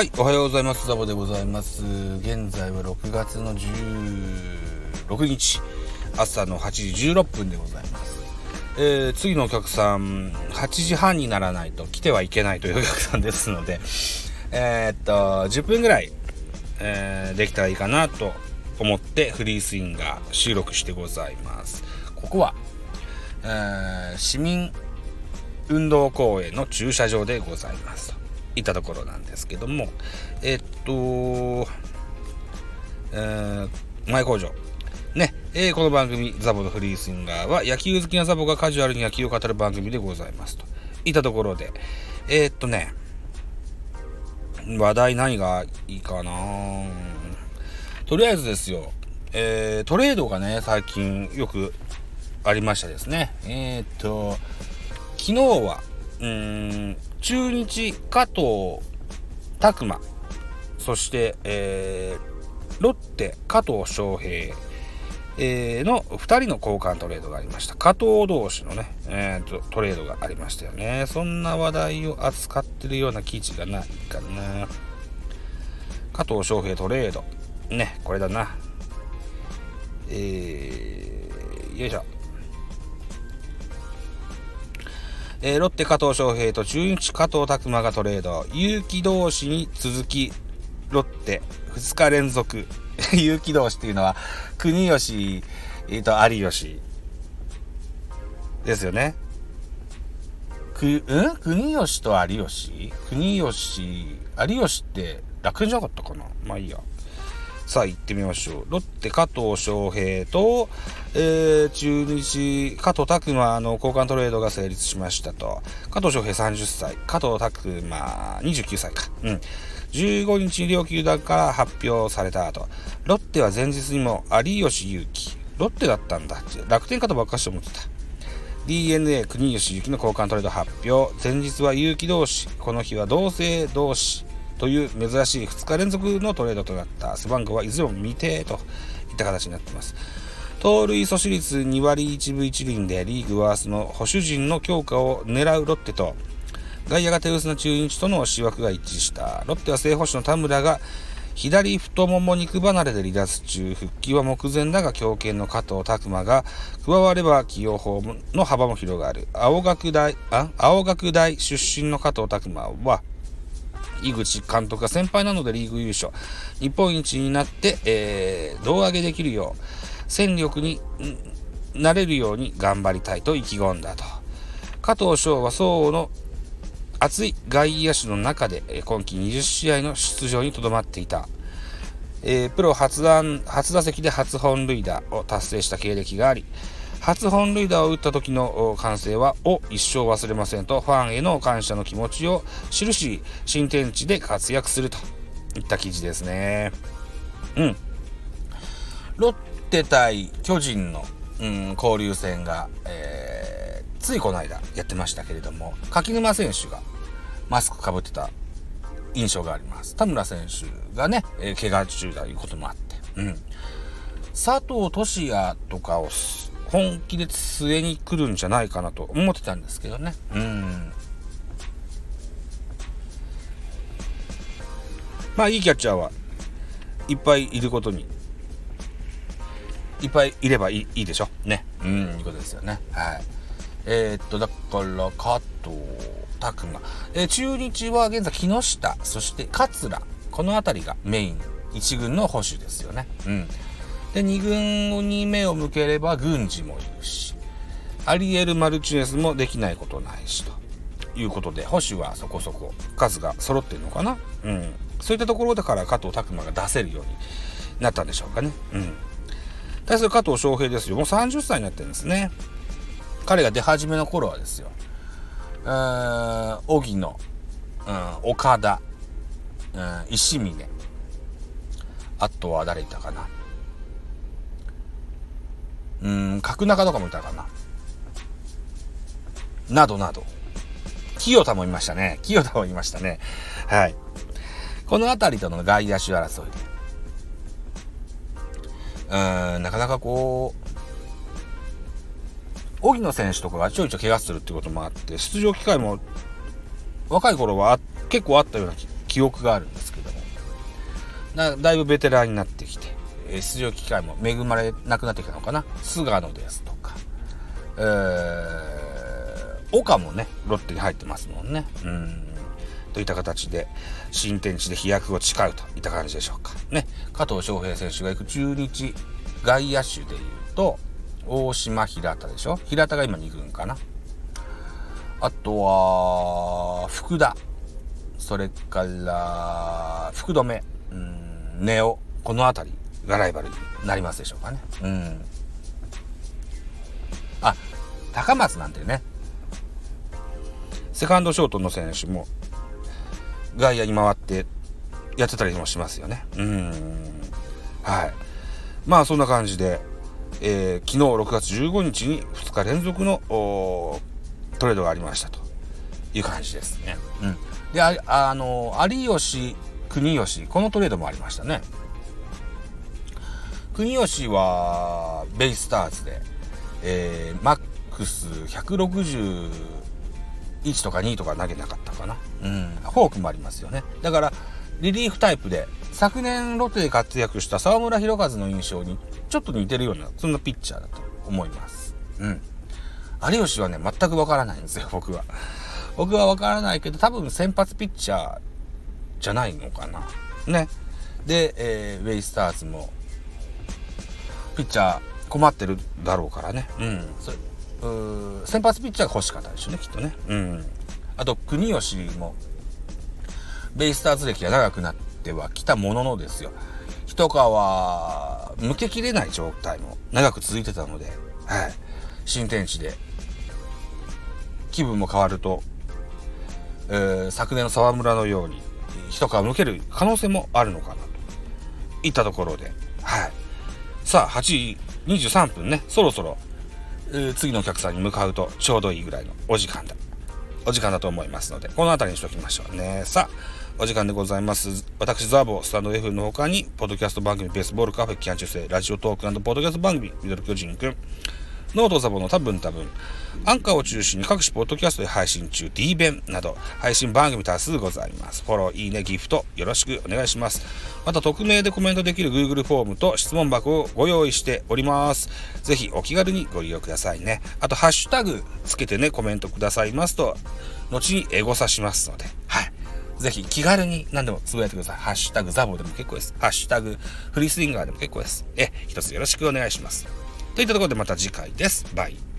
はい、おはようございます。ザボでございます。現在は6月の16日、朝の8時16分でございます。えー、次のお客さん、8時半にならないと来てはいけないというお客さんですので、えー、っと、10分ぐらい、えー、できたらいいかなと思ってフリースインガー収録してございます。ここは、えー、市民運動公園の駐車場でございます。いたところなんですけども、えっと、えー、前工場。ね、えー、この番組、ザボのフリースインガーは、野球好きなザボがカジュアルに野球を語る番組でございますと。いたところで、えー、っとね、話題何がいいかな？とりあえずですよ、えー、トレードがね、最近よくありましたですね。え、っと、昨日は、うん、中日加藤拓磨、そして、えー、ロッテ加藤翔平、えー、の2人の交換トレードがありました。加藤同士のね、えー、トレードがありましたよね。そんな話題を扱ってるような記事がないかな。加藤翔平トレード。ね、これだな。えー、よいしょ。えー、ロッテ加藤翔平と中日加藤拓磨がトレード。有機同士に続き、ロッテ2日連続。有機同士っていうのは、国吉、えー、と有吉ですよね。く、うん？国吉と有吉？国吉、有吉って楽じゃなかったかな？まあいいや。さあ行ってみましょう。ロッテ加藤翔平と、えー、中日加藤拓磨の交換トレードが成立しましたと。加藤翔平30歳、加藤拓磨29歳か。うん。15日に両球団から発表された後、ロッテは前日にも有吉祐希、ロッテだったんだ。楽天かとばっかしと思ってた。DNA 国吉祐希の交換トレード発表。前日は勇気同士。この日は同性同士。という珍しい2日連続のトレードとなった背番号はいずれも未定といった形になっています。盗塁阻止率2割1分1厘でリーグワースの保守陣の強化を狙うロッテと外野が手薄な中日との思惑が一致した。ロッテは正捕手の田村が左太もも肉離れで離脱中。復帰は目前だが強肩の加藤拓磨が加われば起用法の幅も広がる。青学大あ青学大出身の加藤拓磨は井口監督が先輩なのでリーグ優勝、日本一になって、えー、胴上げできるよう、戦力になれるように頑張りたいと意気込んだと。加藤翔は層の熱い外野手の中で、今季20試合の出場にとどまっていた。えー、プロ初初打席で初本塁打を達成した経歴があり、初本塁打を打った時の歓声は、を一生忘れませんと、ファンへの感謝の気持ちを印し、新天地で活躍するといった記事ですね。うん。ロッテ対巨人の、うん、交流戦が、えー、ついこの間やってましたけれども、柿沼選手がマスクかぶってた印象があります。田村選手がね、えー、怪我中だということもあって、うん。佐藤俊也とかを本気で据えに来るんじゃないかなと思ってたんですけどね。うん。まあいいキャッチャーはいっぱいいることに、いっぱいいればいいいいでしょ。ね。うん、いうことですよね。はい。えー、っと、だから、加藤拓磨。えー、中日は現在木下、そして桂。この辺りがメイン、一軍の保守ですよね。うん。で、2軍に目を向ければ軍事もいるし、アリエル・マルチネスもできないことないし、ということで、保守はそこそこ数が揃ってるのかな？うん。そういったところだから加藤拓磨が出せるようになったんでしょうかね。うん。対する加藤翔平ですよ。もう30歳になってるんですね。彼が出始めの頃はですよ。うん、荻野、うん、岡田、うん、石峰、あとは誰いたかな？うん、角中とかもいたかな。などなど。清田もいましたね。清田もいましたね。はい。この辺りとの外野手争いで。うん、なかなかこう、荻野選手とかがちょいちょい怪我するってこともあって、出場機会も若い頃は結構あったような記憶があるんですけどもだだいぶベテランになってきて出場機会も恵まれなくなってきたのかな。菅野ですとか、えー、岡もねロッテに入ってますもんね。うん。といった形で新天地で飛躍を誓うといった感じでしょうか。ね。加藤翔平選手が行く中日外野手でいうと大島平田でしょ。平田が今2軍かな。あとは福田。それから福留。うん。ネオこの辺り。がライバルになりますでしょうかね。うん。あ高松なんてね。セカンドショートの選手も外野に回ってやってたりもしますよね。うん。はい。まあそんな感じで、えー、昨日6月15日に2日連続のトレードがありましたと。いう感じですね。うん、でああの有吉国吉このトレードもありましたね。国吉はベイスターズで、えー、マックス161とか2とか投げなかったかな。うん。フォークもありますよね。だから、リリーフタイプで、昨年ロッテで活躍した沢村博和の印象にちょっと似てるような、そんなピッチャーだと思います。うん。有吉はね、全くわからないんですよ、僕は。僕はわからないけど、多分先発ピッチャーじゃないのかな。ね。で、えー、ウェイスターズも、ピッチャー困ってるだろうからね。うん。う先発ピッチャーが欲しかったでしょうね、きっとね。うん。あと、国吉も、ベイスターズ歴が長くなってはきたもののですよ。一皮抜けきれない状態も長く続いてたので、はい。新天地で気分も変わると、えー、昨年の沢村のように一皮むける可能性もあるのかなといったところで、はい。さあ、8時23分ね、そろそろ、えー、次のお客さんに向かうとちょうどいいぐらいのお時間だ。お時間だと思いますので、この辺りにしておきましょうね。さあ、お時間でございます。私、ザボ、スタンド F の他に、ポッドキャスト番組、ベースボールカフェ、キャン中世、ラジオトークポッドキャスト番組、ミドル巨人くん、ノートザボの多分多分、アンカーを中心に各種ポッドキャストで配信中、D 弁など、配信番組多数ございます。フォロー、いいね、ギフト、よろしくお願いします。また、匿名でコメントできる Google フォームと質問箱をご用意しております。ぜひお気軽にご利用くださいね。あと、ハッシュタグつけてね、コメントくださいますと、後にエゴサしますので、はい。ぜひ気軽に何でもつぶやいてください。ハッシュタグザボでも結構です。ハッシュタグフリースインガーでも結構です。え、一つよろしくお願いします。といったところでまた次回です。バイ。